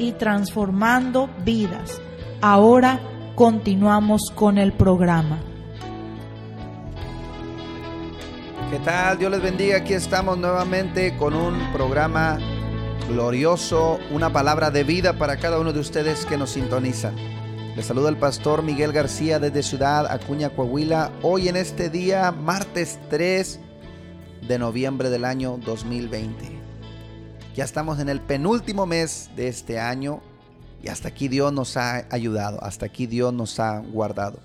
y transformando vidas. Ahora continuamos con el programa. ¿Qué tal? Dios les bendiga. Aquí estamos nuevamente con un programa glorioso, una palabra de vida para cada uno de ustedes que nos sintonizan. Les saluda el pastor Miguel García desde Ciudad Acuña, Coahuila. Hoy en este día, martes 3 de noviembre del año 2020. Ya estamos en el penúltimo mes de este año y hasta aquí Dios nos ha ayudado, hasta aquí Dios nos ha guardado.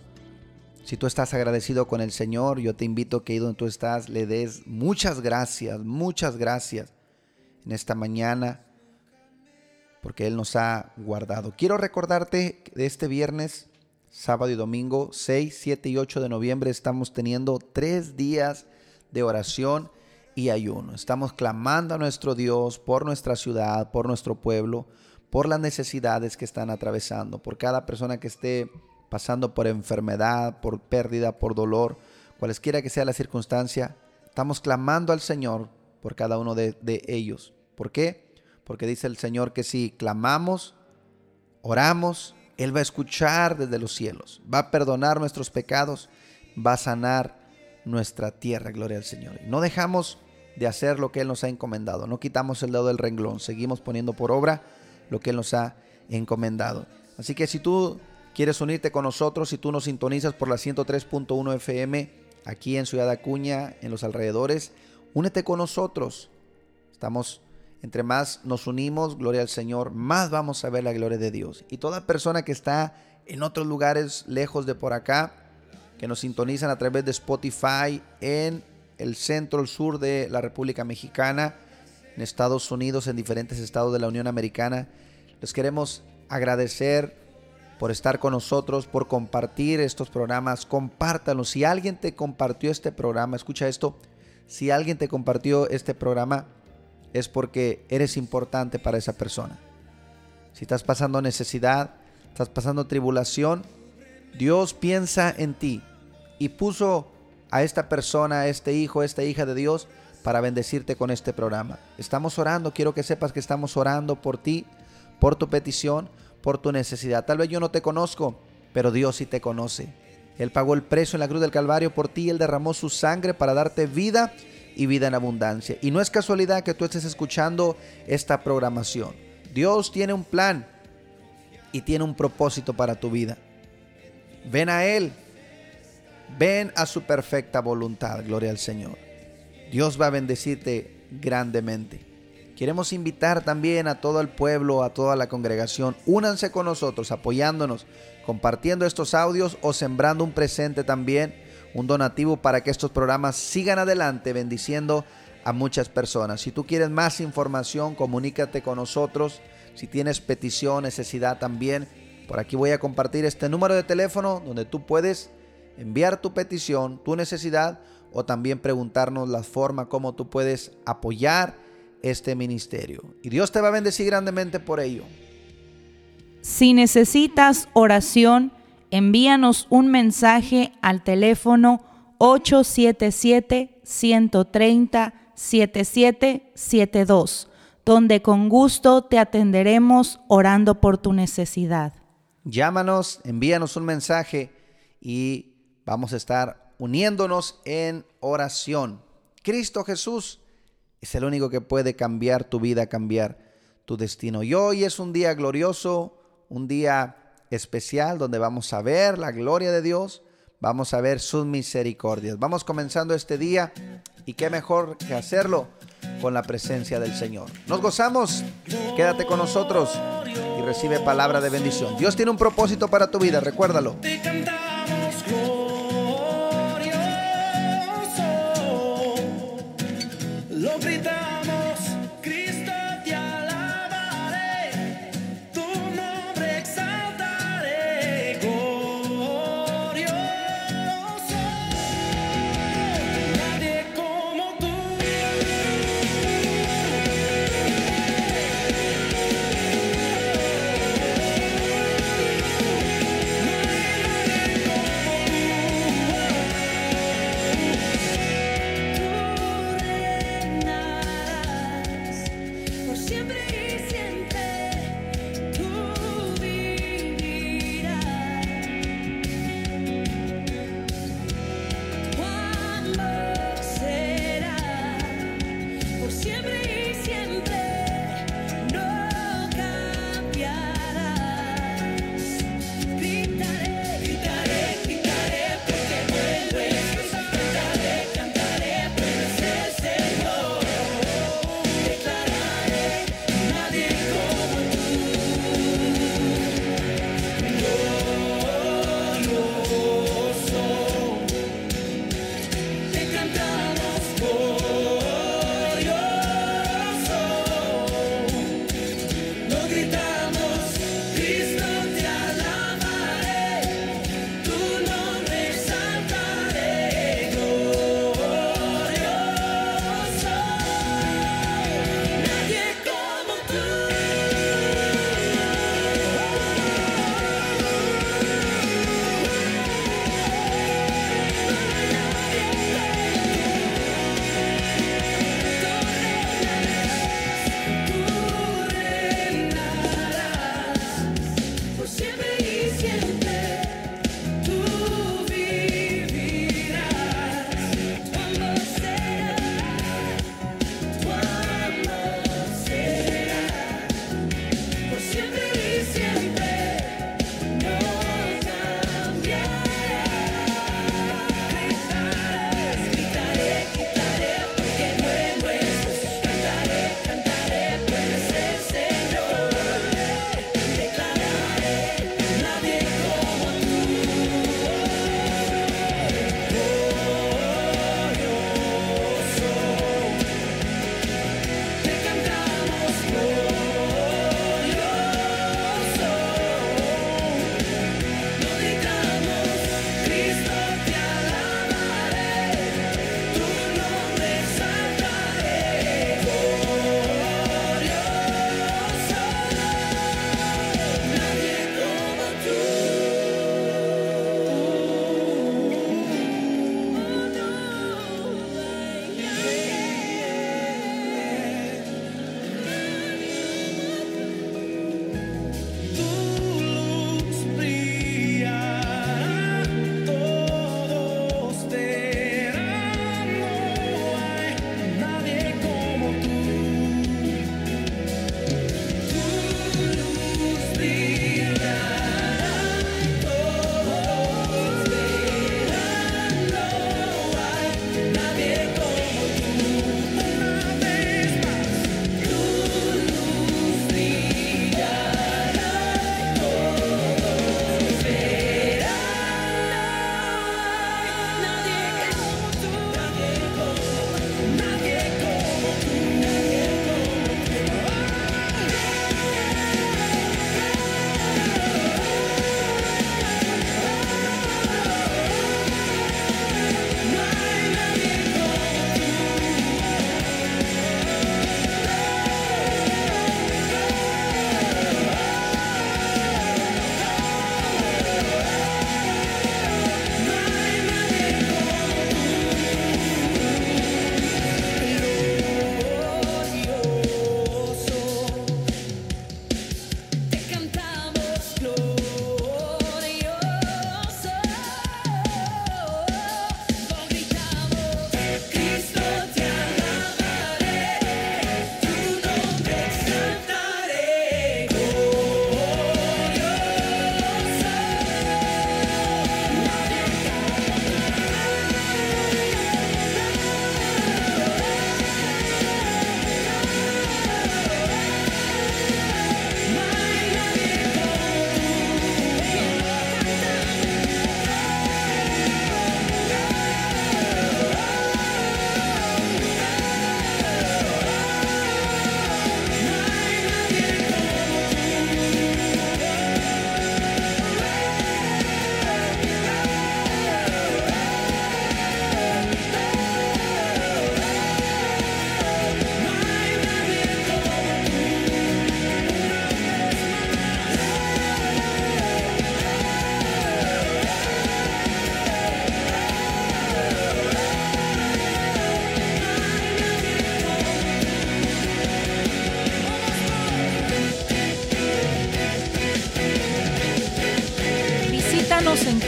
Si tú estás agradecido con el Señor, yo te invito que ahí donde tú estás le des muchas gracias, muchas gracias en esta mañana porque Él nos ha guardado. Quiero recordarte de este viernes, sábado y domingo, 6, 7 y 8 de noviembre, estamos teniendo tres días de oración y ayuno. Estamos clamando a nuestro Dios por nuestra ciudad, por nuestro pueblo, por las necesidades que están atravesando, por cada persona que esté pasando por enfermedad, por pérdida, por dolor, cualesquiera que sea la circunstancia, estamos clamando al Señor por cada uno de, de ellos. ¿Por qué? Porque dice el Señor que si clamamos, oramos, Él va a escuchar desde los cielos, va a perdonar nuestros pecados, va a sanar nuestra tierra, gloria al Señor. no dejamos de hacer lo que Él nos ha encomendado, no quitamos el dedo del renglón, seguimos poniendo por obra lo que Él nos ha encomendado. Así que si tú quieres unirte con nosotros, si tú nos sintonizas por la 103.1 FM aquí en Ciudad Acuña, en los alrededores, únete con nosotros. Estamos, entre más nos unimos, gloria al Señor, más vamos a ver la gloria de Dios. Y toda persona que está en otros lugares lejos de por acá, que nos sintonizan a través de Spotify en el centro, el sur de la República Mexicana, en Estados Unidos, en diferentes estados de la Unión Americana, les queremos agradecer por estar con nosotros, por compartir estos programas. Compártalos. Si alguien te compartió este programa, escucha esto. Si alguien te compartió este programa, es porque eres importante para esa persona. Si estás pasando necesidad, estás pasando tribulación, Dios piensa en ti y puso a esta persona, a este hijo, a esta hija de Dios para bendecirte con este programa. Estamos orando, quiero que sepas que estamos orando por ti, por tu petición, por tu necesidad. Tal vez yo no te conozco, pero Dios sí te conoce. Él pagó el precio en la cruz del Calvario por ti, Él derramó su sangre para darte vida y vida en abundancia. Y no es casualidad que tú estés escuchando esta programación. Dios tiene un plan y tiene un propósito para tu vida. Ven a Él, ven a su perfecta voluntad, gloria al Señor. Dios va a bendecirte grandemente. Queremos invitar también a todo el pueblo, a toda la congregación, únanse con nosotros apoyándonos, compartiendo estos audios o sembrando un presente también, un donativo para que estos programas sigan adelante bendiciendo a muchas personas. Si tú quieres más información, comunícate con nosotros. Si tienes petición, necesidad también, por aquí voy a compartir este número de teléfono donde tú puedes enviar tu petición, tu necesidad o también preguntarnos la forma como tú puedes apoyar este ministerio. Y Dios te va a bendecir grandemente por ello. Si necesitas oración, envíanos un mensaje al teléfono 877-130-7772, donde con gusto te atenderemos orando por tu necesidad. Llámanos, envíanos un mensaje y vamos a estar uniéndonos en oración. Cristo Jesús es el único que puede cambiar tu vida, cambiar tu destino. Y hoy es un día glorioso, un día especial donde vamos a ver la gloria de Dios, vamos a ver sus misericordias. Vamos comenzando este día y qué mejor que hacerlo con la presencia del Señor. Nos gozamos, quédate con nosotros y recibe palabra de bendición. Dios tiene un propósito para tu vida, recuérdalo.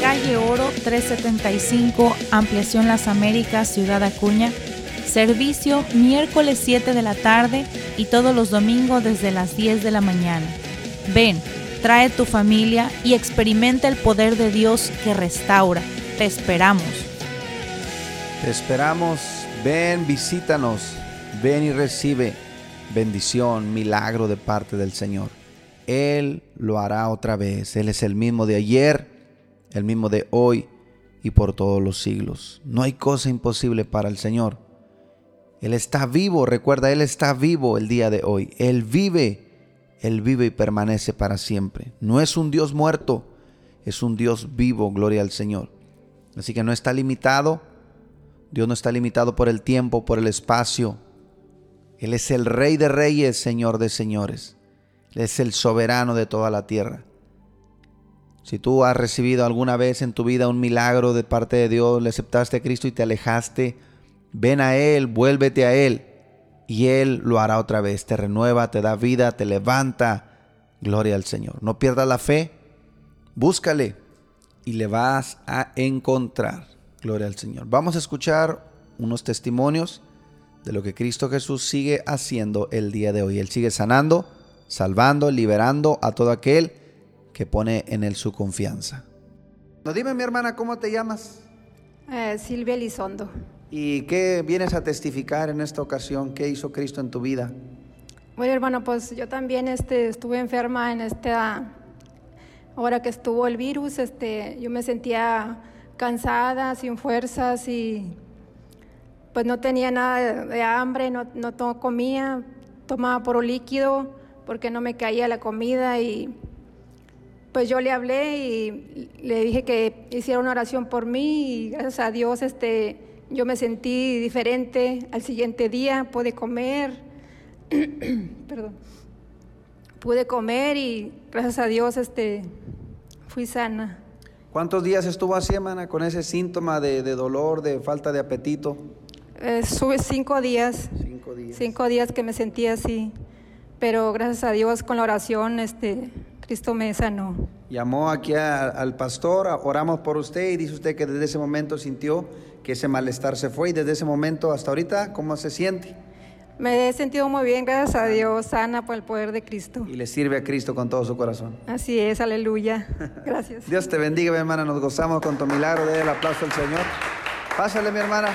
Calle Oro 375, Ampliación Las Américas, Ciudad Acuña. Servicio miércoles 7 de la tarde y todos los domingos desde las 10 de la mañana. Ven, trae tu familia y experimenta el poder de Dios que restaura. Te esperamos. Te esperamos. Ven, visítanos. Ven y recibe bendición, milagro de parte del Señor. Él lo hará otra vez. Él es el mismo de ayer, el mismo de hoy y por todos los siglos. No hay cosa imposible para el Señor. Él está vivo, recuerda, Él está vivo el día de hoy. Él vive, Él vive y permanece para siempre. No es un Dios muerto, es un Dios vivo, gloria al Señor. Así que no está limitado. Dios no está limitado por el tiempo, por el espacio. Él es el Rey de Reyes, Señor de Señores. Él es el soberano de toda la tierra. Si tú has recibido alguna vez en tu vida un milagro de parte de Dios, le aceptaste a Cristo y te alejaste, ven a Él, vuélvete a Él y Él lo hará otra vez. Te renueva, te da vida, te levanta. Gloria al Señor. No pierdas la fe, búscale y le vas a encontrar. Gloria al Señor. Vamos a escuchar unos testimonios de lo que Cristo Jesús sigue haciendo el día de hoy. Él sigue sanando, salvando, liberando a todo aquel que pone en él su confianza. No, dime mi hermana, ¿cómo te llamas? Eh, Silvia Elizondo. ¿Y qué vienes a testificar en esta ocasión? ¿Qué hizo Cristo en tu vida? Bueno, hermano, pues yo también este, estuve enferma en esta hora que estuvo el virus. Este, yo me sentía cansada, sin fuerzas y pues no tenía nada de hambre, no, no comía, tomaba puro líquido porque no me caía la comida y pues yo le hablé y le dije que hiciera una oración por mí y gracias a Dios este yo me sentí diferente al siguiente día, pude comer, perdón, pude comer y gracias a Dios este, fui sana. ¿Cuántos días estuvo así, hermana, con ese síntoma de, dolor, de falta de apetito? Eh, sube cinco días. Cinco días. Cinco días que me sentía así. Pero gracias a Dios con la oración, este, Cristo me sanó. Llamó aquí al pastor, oramos por usted y dice usted que desde ese momento sintió que ese malestar se fue y desde ese momento hasta ahorita, ¿cómo se siente? Me he sentido muy bien, gracias a Dios, sana por el poder de Cristo. Y le sirve a Cristo con todo su corazón. Así es, aleluya. Gracias. Dios te bendiga, mi hermana, nos gozamos con tu milagro, dé el aplauso al Señor. Pásale, mi hermana,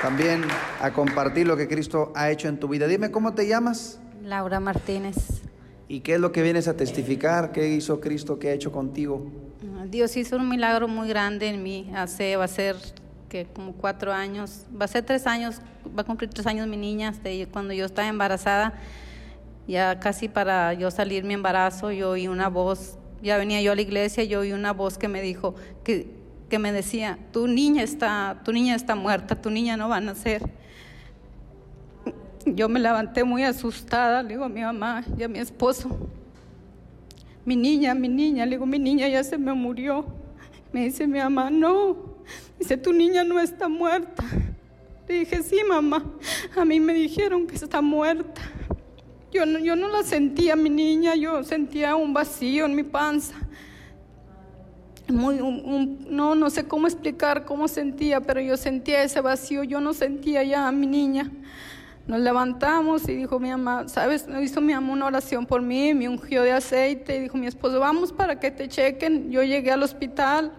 también a compartir lo que Cristo ha hecho en tu vida. Dime, ¿cómo te llamas? Laura Martínez. ¿Y qué es lo que vienes a testificar? ¿Qué hizo Cristo? ¿Qué ha hecho contigo? Dios hizo un milagro muy grande en mí. Hace, va a ser que como cuatro años, va a ser tres años, va a cumplir tres años mi niña, cuando yo estaba embarazada, ya casi para yo salir mi embarazo, yo oí una voz, ya venía yo a la iglesia, yo oí una voz que me dijo, que, que me decía, tu niña está, tu niña está muerta, tu niña no va a nacer. Yo me levanté muy asustada, le digo a mi mamá y a mi esposo, mi niña, mi niña, le digo, mi niña ya se me murió. Me dice mi mamá, no, Dice, tu niña no está muerta. Le dije, sí, mamá. A mí me dijeron que está muerta. Yo no, yo no la sentía, mi niña, yo sentía un vacío en mi panza. Muy, no, no sé cómo explicar cómo sentía, pero yo sentía ese vacío, yo no sentía ya a mi niña. Nos levantamos y dijo mi mamá, ¿sabes? Hizo mi mamá una oración por mí, me ungió de aceite y dijo mi esposo, vamos para que te chequen. Yo llegué al hospital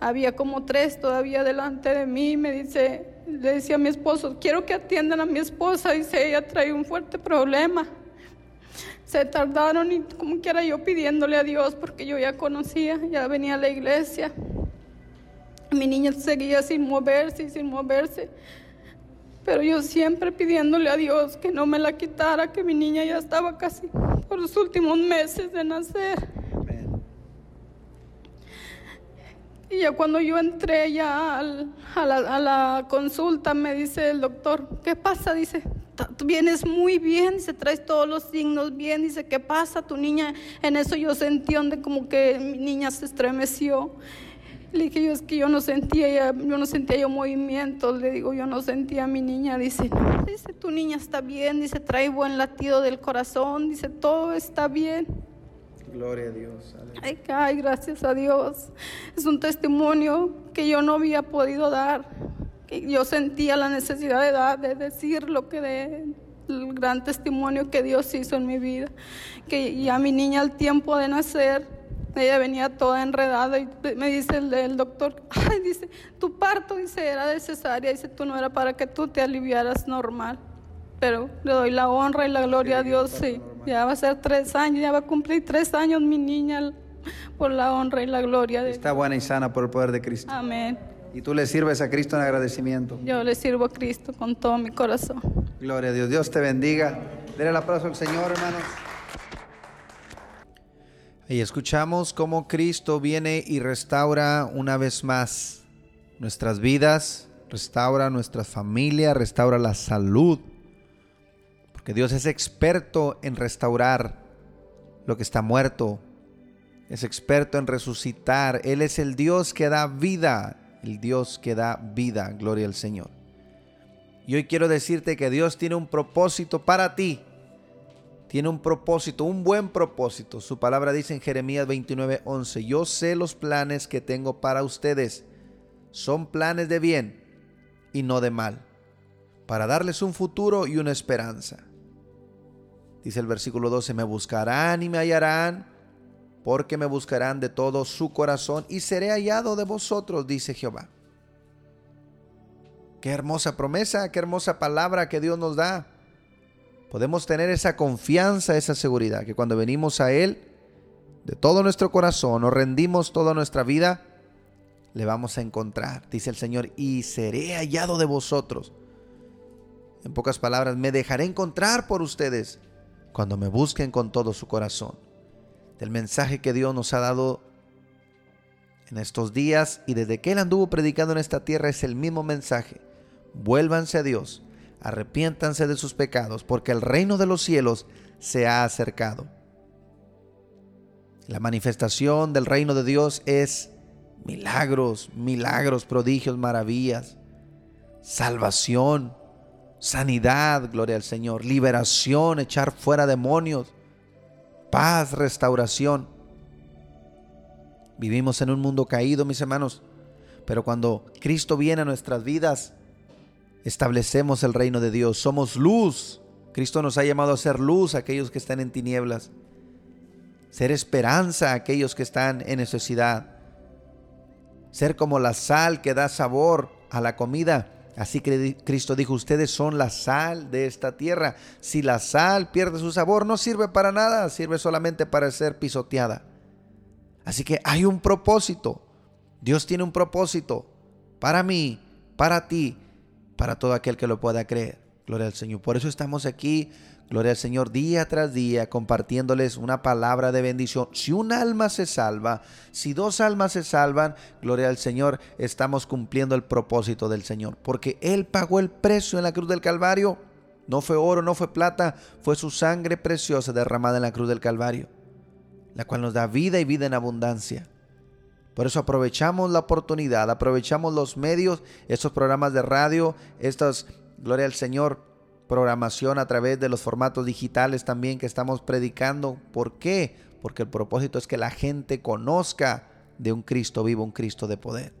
había como tres todavía delante de mí. Me dice, le decía a mi esposo, quiero que atiendan a mi esposa. Dice, ella trae un fuerte problema. Se tardaron y como quiera yo pidiéndole a Dios porque yo ya conocía, ya venía a la iglesia. Mi niña seguía sin moverse y sin moverse. Pero yo siempre pidiéndole a Dios que no me la quitara, que mi niña ya estaba casi por los últimos meses de nacer. Y ya cuando yo entré ya a, la, a, la, consulta, me dice el doctor, ¿qué pasa? Dice, tú vienes muy bien, dice, traes todos los signos bien, dice, ¿qué pasa? Tu niña, en eso yo sentí donde como que mi niña se estremeció. Le dije yo, es que yo no sentía, yo no sentía yo movimientos, le digo, yo no sentía a mi niña, dice, no, dice, tu niña está bien, dice, trae buen latido del corazón, dice, todo está bien. Gloria a Dios. Ay, ay, gracias a Dios. Es un testimonio que yo no había podido dar. Que yo sentía la necesidad de dar, de decir lo que de el gran testimonio que Dios hizo en mi vida. Que ya mi niña al tiempo de nacer, ella venía toda enredada y me dice el, el doctor, ay, dice, tu parto, dice, era de cesárea, dice, tú no era para que tú te aliviaras normal. Pero le doy la honra y la gloria a Dios, sí. Ya va a ser tres años, ya va a cumplir tres años mi niña por la honra y la gloria de Está buena y sana por el poder de Cristo. Amén. Y tú le sirves a Cristo en agradecimiento. Yo le sirvo a Cristo con todo mi corazón. Gloria a Dios. Dios te bendiga. Dele el aplauso al Señor, hermanos. Y escuchamos cómo Cristo viene y restaura una vez más nuestras vidas, restaura nuestra familia, restaura la salud. Porque Dios es experto en restaurar lo que está muerto. Es experto en resucitar. Él es el Dios que da vida. El Dios que da vida. Gloria al Señor. Y hoy quiero decirte que Dios tiene un propósito para ti tiene un propósito, un buen propósito. Su palabra dice en Jeremías 29, 11, yo sé los planes que tengo para ustedes. Son planes de bien y no de mal, para darles un futuro y una esperanza. Dice el versículo 12, me buscarán y me hallarán, porque me buscarán de todo su corazón y seré hallado de vosotros, dice Jehová. Qué hermosa promesa, qué hermosa palabra que Dios nos da podemos tener esa confianza, esa seguridad, que cuando venimos a Él, de todo nuestro corazón, nos rendimos toda nuestra vida, le vamos a encontrar, dice el Señor, y seré hallado de vosotros. En pocas palabras, me dejaré encontrar por ustedes cuando me busquen con todo su corazón. Del mensaje que Dios nos ha dado en estos días y desde que Él anduvo predicando en esta tierra es el mismo mensaje. Vuélvanse a Dios arrepiéntanse de sus pecados, porque el reino de los cielos se ha acercado. La manifestación del reino de Dios es milagros, milagros, prodigios, maravillas, salvación, sanidad, gloria al Señor, liberación, echar fuera demonios, paz, restauración. Vivimos en un mundo caído, mis hermanos, pero cuando Cristo viene a nuestras vidas, establecemos el reino de Dios. Somos luz. Cristo nos ha llamado a ser luz a aquellos que están en tinieblas. Ser esperanza a aquellos que están en necesidad. Ser como la sal que da sabor a la comida. Así que Cristo dijo, ustedes son la sal de esta tierra. Si la sal pierde su sabor, no sirve para nada, sirve solamente para ser pisoteada. Así que hay un propósito. Dios tiene un propósito para mí, para ti para todo aquel que lo pueda creer. Gloria al Señor. Por eso estamos aquí, gloria al Señor, día tras día, compartiéndoles una palabra de bendición. Si un alma se salva, si dos almas se salvan, gloria al Señor, estamos cumpliendo el propósito del Señor. Porque Él pagó el precio en la cruz del Calvario. No fue oro, no fue plata, fue su sangre preciosa derramada en la cruz del Calvario, la cual nos da vida y vida en abundancia. Por eso aprovechamos la oportunidad, aprovechamos los medios, estos programas de radio, estas, gloria al Señor, programación a través de los formatos digitales también que estamos predicando. ¿Por qué? Porque el propósito es que la gente conozca de un Cristo vivo, un Cristo de poder.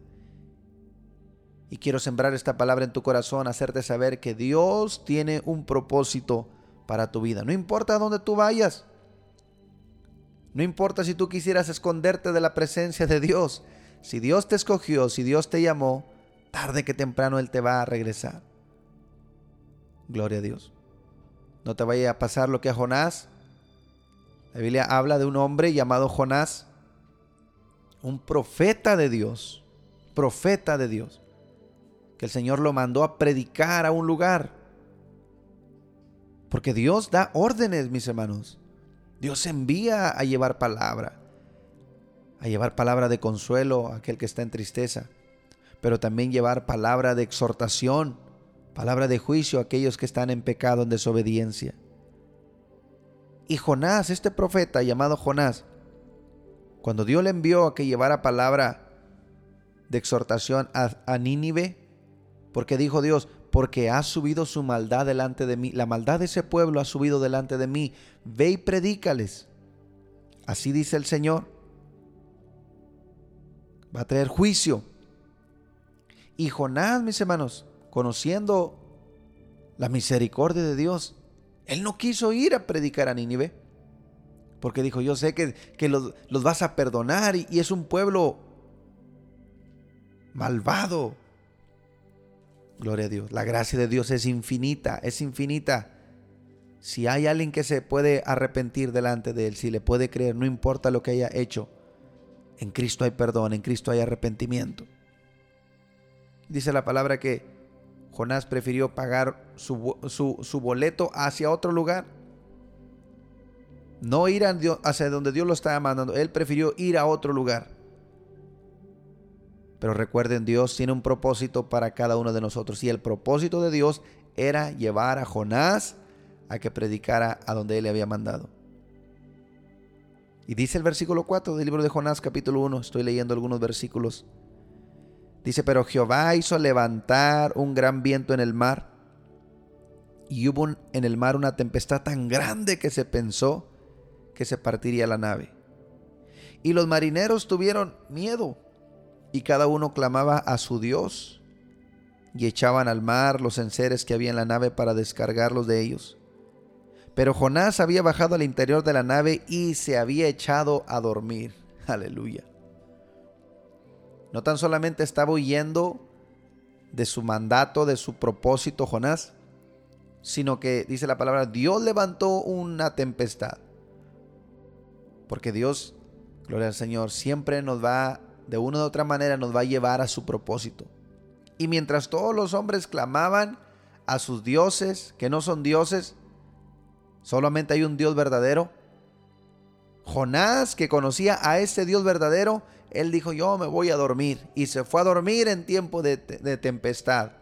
Y quiero sembrar esta palabra en tu corazón, hacerte saber que Dios tiene un propósito para tu vida. No importa dónde tú vayas, no importa si tú quisieras esconderte de la presencia de Dios. Si Dios te escogió, si Dios te llamó, tarde que temprano Él te va a regresar. Gloria a Dios. No te vaya a pasar lo que a Jonás. La Biblia habla de un hombre llamado Jonás, un profeta de Dios, profeta de Dios, que el Señor lo mandó a predicar a un lugar. Porque Dios da órdenes, mis hermanos. Dios envía a llevar palabra, a llevar palabra de consuelo a aquel que está en tristeza, pero también llevar palabra de exhortación, palabra de juicio a aquellos que están en pecado, en desobediencia. Y Jonás, este profeta llamado Jonás, cuando Dios le envió a que llevara palabra de exhortación a, Nínive, porque dijo Dios, porque ha subido su maldad delante de mí. La maldad de ese pueblo ha subido delante de mí. Ve y predícales. Así dice el Señor. Va a traer juicio. Y Jonás, mis hermanos, conociendo la misericordia de Dios, él no quiso ir a predicar a Nínive. Porque dijo, yo sé que, los, los, vas a perdonar y es un pueblo malvado. Gloria a Dios. La gracia de Dios es infinita, es infinita. Si hay alguien que se puede arrepentir delante de Él, si le puede creer, no importa lo que haya hecho, en Cristo hay perdón, en Cristo hay arrepentimiento. Dice la palabra que Jonás prefirió pagar su, boleto hacia otro lugar. No ir hacia donde Dios lo estaba mandando. Él prefirió ir a otro lugar. Pero recuerden, Dios tiene un propósito para cada uno de nosotros. Y el propósito de Dios era llevar a Jonás a que predicara a donde él le había mandado. Y dice el versículo 4 del libro de Jonás capítulo 1, estoy leyendo algunos versículos. Dice, pero Jehová hizo levantar un gran viento en el mar y hubo en el mar una tempestad tan grande que se pensó que se partiría la nave. Y los marineros tuvieron miedo y cada uno clamaba a su Dios y echaban al mar los enseres que había en la nave para descargarlos de ellos. Pero Jonás había bajado al interior de la nave y se había echado a dormir. Aleluya. No tan solamente estaba huyendo de su mandato, de su propósito Jonás, sino que dice la palabra, Dios levantó una tempestad. Porque Dios, gloria al Señor, siempre nos va, de una u otra manera, nos va a llevar a su propósito. Y mientras todos los hombres clamaban a sus dioses, que no son dioses, Solamente hay un Dios verdadero. Jonás, que conocía a ese Dios verdadero, él dijo, yo me voy a dormir. Y se fue a dormir en tiempo de, tempestad.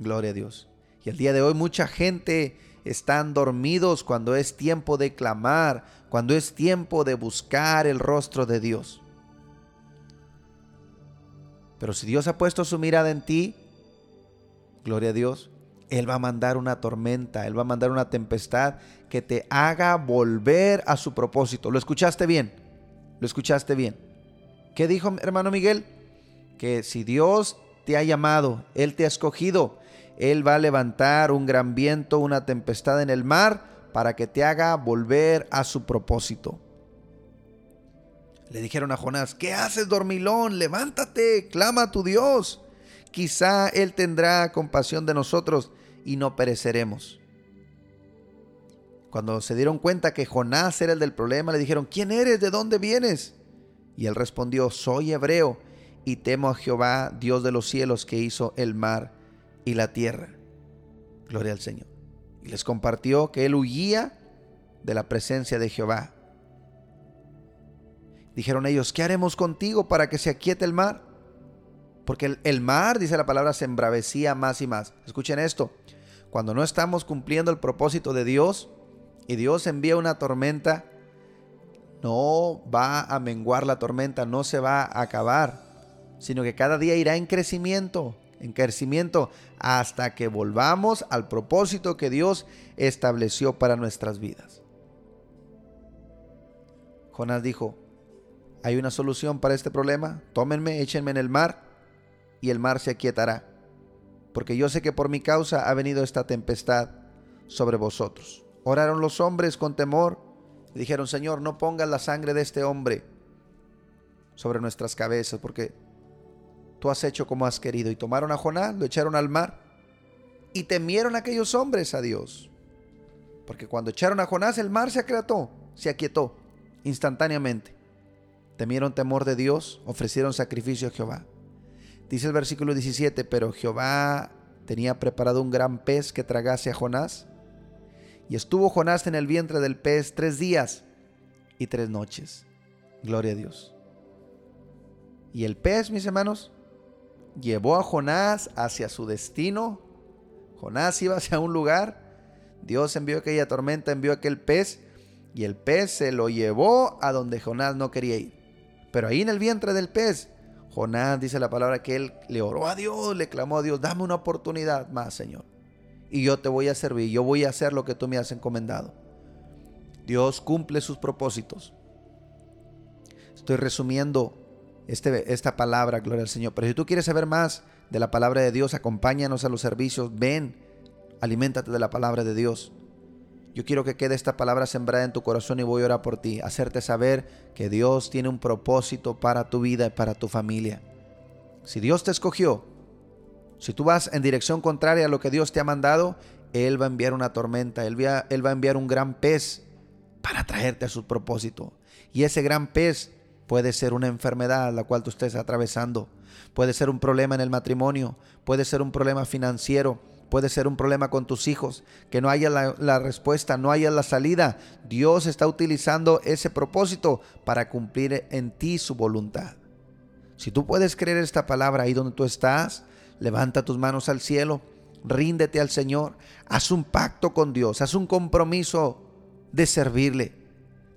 Gloria a Dios. Y el día de hoy mucha gente están dormidos cuando es tiempo de clamar, cuando es tiempo de buscar el rostro de Dios. Pero si Dios ha puesto su mirada en ti, gloria a Dios, él va a mandar una tormenta, Él va a mandar una tempestad que te haga volver a su propósito. ¿Lo escuchaste bien? ¿Lo escuchaste bien? ¿Qué dijo hermano Miguel? Que si Dios te ha llamado, Él te ha escogido, Él va a levantar un gran viento, una tempestad en el mar para que te haga volver a su propósito. Le dijeron a Jonás, ¿qué haces dormilón? Levántate, clama a tu Dios. Quizá Él tendrá compasión de nosotros y no pereceremos. Cuando se dieron cuenta que Jonás era el del problema, le dijeron, ¿quién eres? ¿De dónde vienes? Y él respondió, soy hebreo y temo a Jehová, Dios de los cielos, que hizo el mar y la tierra. Gloria al Señor. Y les compartió que él huía de la presencia de Jehová. Dijeron ellos, ¿qué haremos contigo para que se aquiete el mar? Porque el, mar, dice la palabra, se embravecía más y más. Escuchen esto. Cuando no estamos cumpliendo el propósito de Dios y Dios envía una tormenta, no va a menguar la tormenta, no se va a acabar, sino que cada día irá en crecimiento, en crecimiento, hasta que volvamos al propósito que Dios estableció para nuestras vidas. Jonás dijo, hay una solución para este problema, tómenme, échenme en el mar y el mar se aquietará porque yo sé que por mi causa ha venido esta tempestad sobre vosotros. Oraron los hombres con temor dijeron, Señor, no pongas la sangre de este hombre sobre nuestras cabezas, porque tú has hecho como has querido. Y tomaron a Jonás, lo echaron al mar y temieron aquellos hombres a Dios. Porque cuando echaron a Jonás, el mar se aquietó, se aquietó instantáneamente. Temieron temor de Dios, ofrecieron sacrificio a Jehová. Dice el versículo 17, pero Jehová tenía preparado un gran pez que tragase a Jonás. Y estuvo Jonás en el vientre del pez tres días y tres noches. Gloria a Dios. Y el pez, mis hermanos, llevó a Jonás hacia su destino. Jonás iba hacia un lugar. Dios envió aquella tormenta, envió aquel pez. Y el pez se lo llevó a donde Jonás no quería ir. Pero ahí en el vientre del pez Jonás dice la palabra que él le oró a Dios, le clamó a Dios, dame una oportunidad más, Señor. Y yo te voy a servir, yo voy a hacer lo que tú me has encomendado. Dios cumple sus propósitos. Estoy resumiendo este, esta palabra, gloria al Señor. Pero si tú quieres saber más de la palabra de Dios, acompáñanos a los servicios, ven, aliméntate de la palabra de Dios. Yo quiero que quede esta palabra sembrada en tu corazón y voy a orar por ti, hacerte saber que Dios tiene un propósito para tu vida y para tu familia. Si Dios te escogió, si tú vas en dirección contraria a lo que Dios te ha mandado, Él va a enviar una tormenta, Él va, Él va a enviar un gran pez para traerte a su propósito. Y ese gran pez puede ser una enfermedad la cual tú estés atravesando, puede ser un problema en el matrimonio, puede ser un problema financiero, Puede ser un problema con tus hijos, que no haya la, respuesta, no haya la salida. Dios está utilizando ese propósito para cumplir en ti su voluntad. Si tú puedes creer esta palabra ahí donde tú estás, levanta tus manos al cielo, ríndete al Señor, haz un pacto con Dios, haz un compromiso de servirle.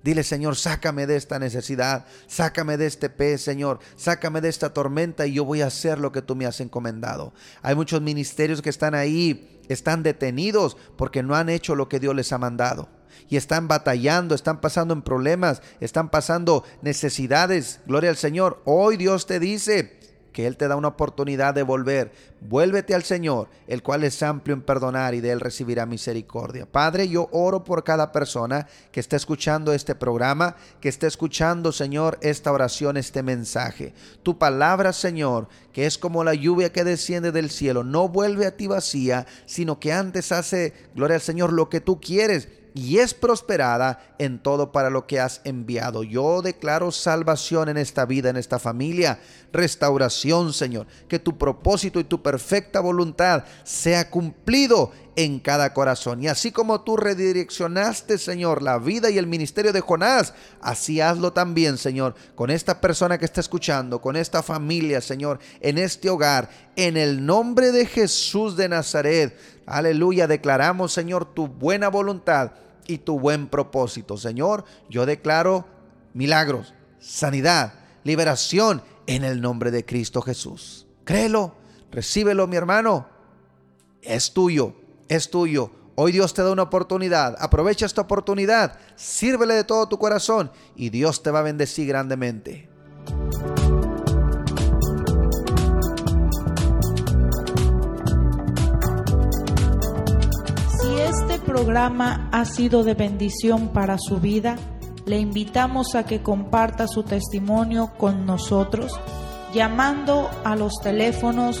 Dile, Señor, sácame de esta necesidad, sácame de este pez, Señor, sácame de esta tormenta y yo voy a hacer lo que tú me has encomendado. Hay muchos ministerios que están ahí, están detenidos porque no han hecho lo que Dios les ha mandado. Y están batallando, están pasando en problemas, están pasando necesidades. Gloria al Señor. Hoy Dios te dice, que Él te da una oportunidad de volver. Vuélvete al Señor, el cual es amplio en perdonar y de Él recibirá misericordia. Padre, yo oro por cada persona que esté escuchando este programa, que esté escuchando, Señor, esta oración, este mensaje. Tu palabra, Señor, que es como la lluvia que desciende del cielo, no vuelve a ti vacía, sino que antes hace, gloria al Señor, lo que tú quieres y es prosperada en todo para lo que has enviado. Yo declaro salvación en esta vida, en esta familia, restauración, Señor, que tu propósito y tu perfecta voluntad sea cumplido en cada corazón. Y así como tú redireccionaste, Señor, la vida y el ministerio de Jonás, así hazlo también, Señor, con esta persona que está escuchando, con esta familia, Señor, en este hogar, en el nombre de Jesús de Nazaret. Aleluya, declaramos, Señor, tu buena voluntad y tu buen propósito. Señor, yo declaro milagros, sanidad, liberación en el nombre de Cristo Jesús. Créelo, recíbelo, mi hermano. Es tuyo, es tuyo. Hoy Dios te da una oportunidad. Aprovecha esta oportunidad. Sírvele de todo tu corazón y Dios te va a bendecir grandemente. programa ha sido de bendición para su vida, le invitamos a que comparta su testimonio con nosotros llamando a los teléfonos